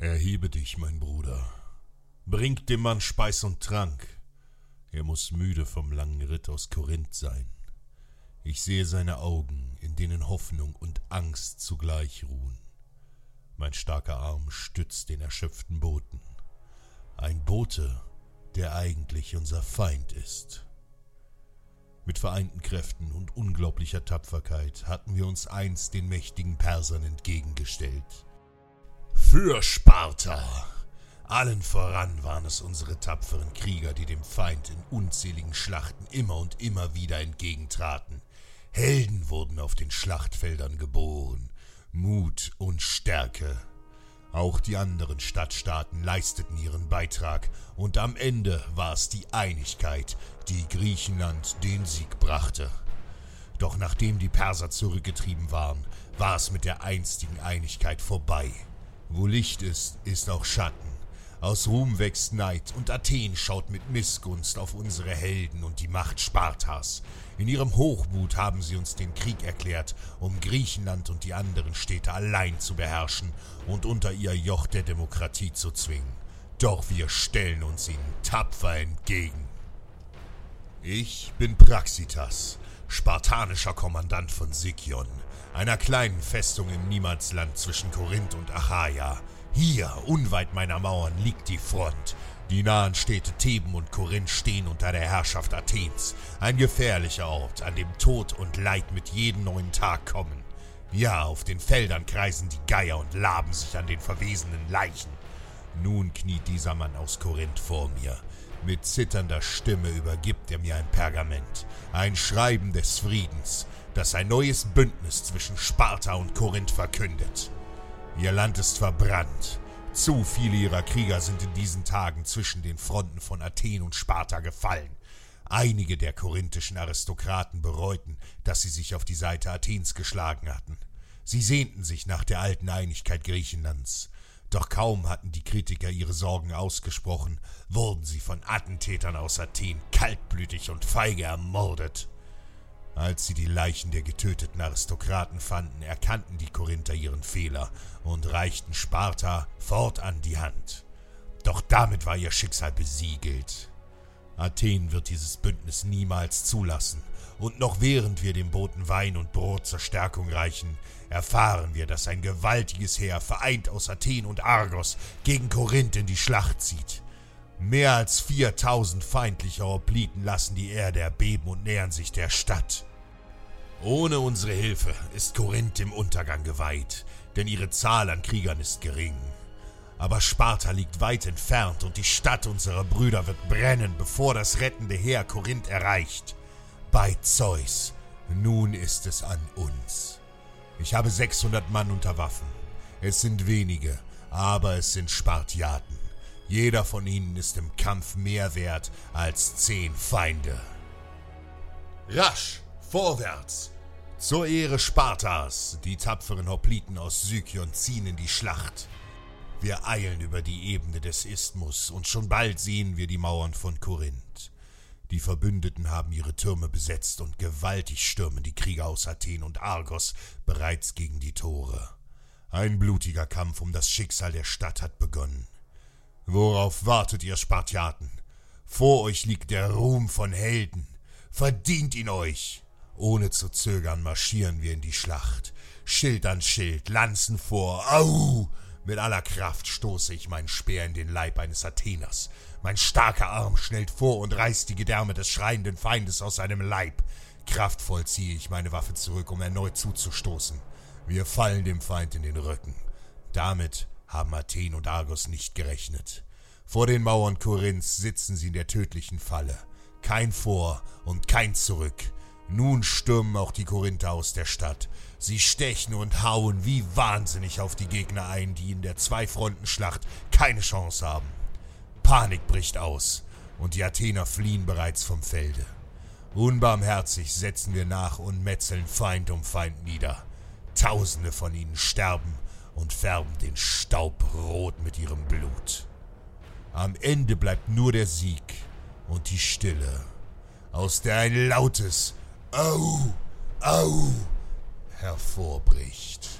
Erhebe dich, mein Bruder. Bringt dem Mann Speis und Trank. Er muss müde vom langen Ritt aus Korinth sein. Ich sehe seine Augen, in denen Hoffnung und Angst zugleich ruhen. Mein starker Arm stützt den erschöpften Boten. Ein Bote, der eigentlich unser Feind ist. Mit vereinten Kräften und unglaublicher Tapferkeit hatten wir uns einst den mächtigen Persern entgegengestellt. Für Sparta! Allen voran waren es unsere tapferen Krieger, die dem Feind in unzähligen Schlachten immer und immer wieder entgegentraten. Helden wurden auf den Schlachtfeldern geboren, Mut und Stärke. Auch die anderen Stadtstaaten leisteten ihren Beitrag, und am Ende war es die Einigkeit, die Griechenland den Sieg brachte. Doch nachdem die Perser zurückgetrieben waren, war es mit der einstigen Einigkeit vorbei. Wo Licht ist, ist auch Schatten. Aus Ruhm wächst Neid, und Athen schaut mit Missgunst auf unsere Helden und die Macht Spartas. In ihrem Hochmut haben sie uns den Krieg erklärt, um Griechenland und die anderen Städte allein zu beherrschen und unter ihr Joch der Demokratie zu zwingen. Doch wir stellen uns ihnen tapfer entgegen. Ich bin Praxitas, spartanischer Kommandant von Sikion, einer kleinen Festung im Niemandsland zwischen Korinth und Achaia. Hier, unweit meiner Mauern, liegt die Front. Die nahen Städte Theben und Korinth stehen unter der Herrschaft Athens. Ein gefährlicher Ort, an dem Tod und Leid mit jedem neuen Tag kommen. Ja, auf den Feldern kreisen die Geier und laben sich an den verwesenen Leichen. Nun kniet dieser Mann aus Korinth vor mir. Mit zitternder Stimme übergibt er mir ein Pergament, ein Schreiben des Friedens, das ein neues Bündnis zwischen Sparta und Korinth verkündet. Ihr Land ist verbrannt. Zu viele ihrer Krieger sind in diesen Tagen zwischen den Fronten von Athen und Sparta gefallen. Einige der korinthischen Aristokraten bereuten, dass sie sich auf die Seite Athens geschlagen hatten. Sie sehnten sich nach der alten Einigkeit Griechenlands. Doch kaum hatten die Kritiker ihre Sorgen ausgesprochen, wurden sie von Attentätern aus Athen kaltblütig und feige ermordet. Als sie die Leichen der getöteten Aristokraten fanden, erkannten die Korinther ihren Fehler und reichten Sparta fortan die Hand. Doch damit war ihr Schicksal besiegelt. Athen wird dieses Bündnis niemals zulassen, und noch während wir dem Boten Wein und Brot zur Stärkung reichen, erfahren wir, dass ein gewaltiges Heer vereint aus Athen und Argos gegen Korinth in die Schlacht zieht. Mehr als 4000 feindliche Hopliten lassen die Erde erbeben und nähern sich der Stadt. Ohne unsere Hilfe ist Korinth dem Untergang geweiht, denn ihre Zahl an Kriegern ist gering. Aber Sparta liegt weit entfernt und die Stadt unserer Brüder wird brennen, bevor das rettende Heer Korinth erreicht. Bei Zeus, nun ist es an uns. Ich habe 600 Mann unter Waffen. Es sind wenige, aber es sind Spartiaten. Jeder von ihnen ist im Kampf mehr wert als zehn Feinde. Rasch, vorwärts! Zur Ehre Spartas, die tapferen Hopliten aus Sykion ziehen in die Schlacht. Wir eilen über die Ebene des Isthmus und schon bald sehen wir die Mauern von Korinth. Die Verbündeten haben ihre Türme besetzt und gewaltig stürmen die Krieger aus Athen und Argos bereits gegen die Tore. Ein blutiger Kampf um das Schicksal der Stadt hat begonnen. Worauf wartet ihr Spartiaten? Vor euch liegt der Ruhm von Helden. Verdient ihn euch! Ohne zu zögern marschieren wir in die Schlacht. Schild an Schild, Lanzen vor. Au! Mit aller Kraft stoße ich meinen Speer in den Leib eines Atheners. Mein starker Arm schnellt vor und reißt die Gedärme des schreienden Feindes aus seinem Leib. Kraftvoll ziehe ich meine Waffe zurück, um erneut zuzustoßen. Wir fallen dem Feind in den Rücken. Damit haben Athen und Argos nicht gerechnet. Vor den Mauern Korinths sitzen sie in der tödlichen Falle. Kein Vor und kein Zurück. Nun stürmen auch die Korinther aus der Stadt. Sie stechen und hauen wie wahnsinnig auf die Gegner ein, die in der Zweifrontenschlacht keine Chance haben. Panik bricht aus und die Athener fliehen bereits vom Felde. Unbarmherzig setzen wir nach und metzeln Feind um Feind nieder. Tausende von ihnen sterben und färben den Staub rot mit ihrem Blut. Am Ende bleibt nur der Sieg und die Stille, aus der ein lautes Au, au hervorbricht.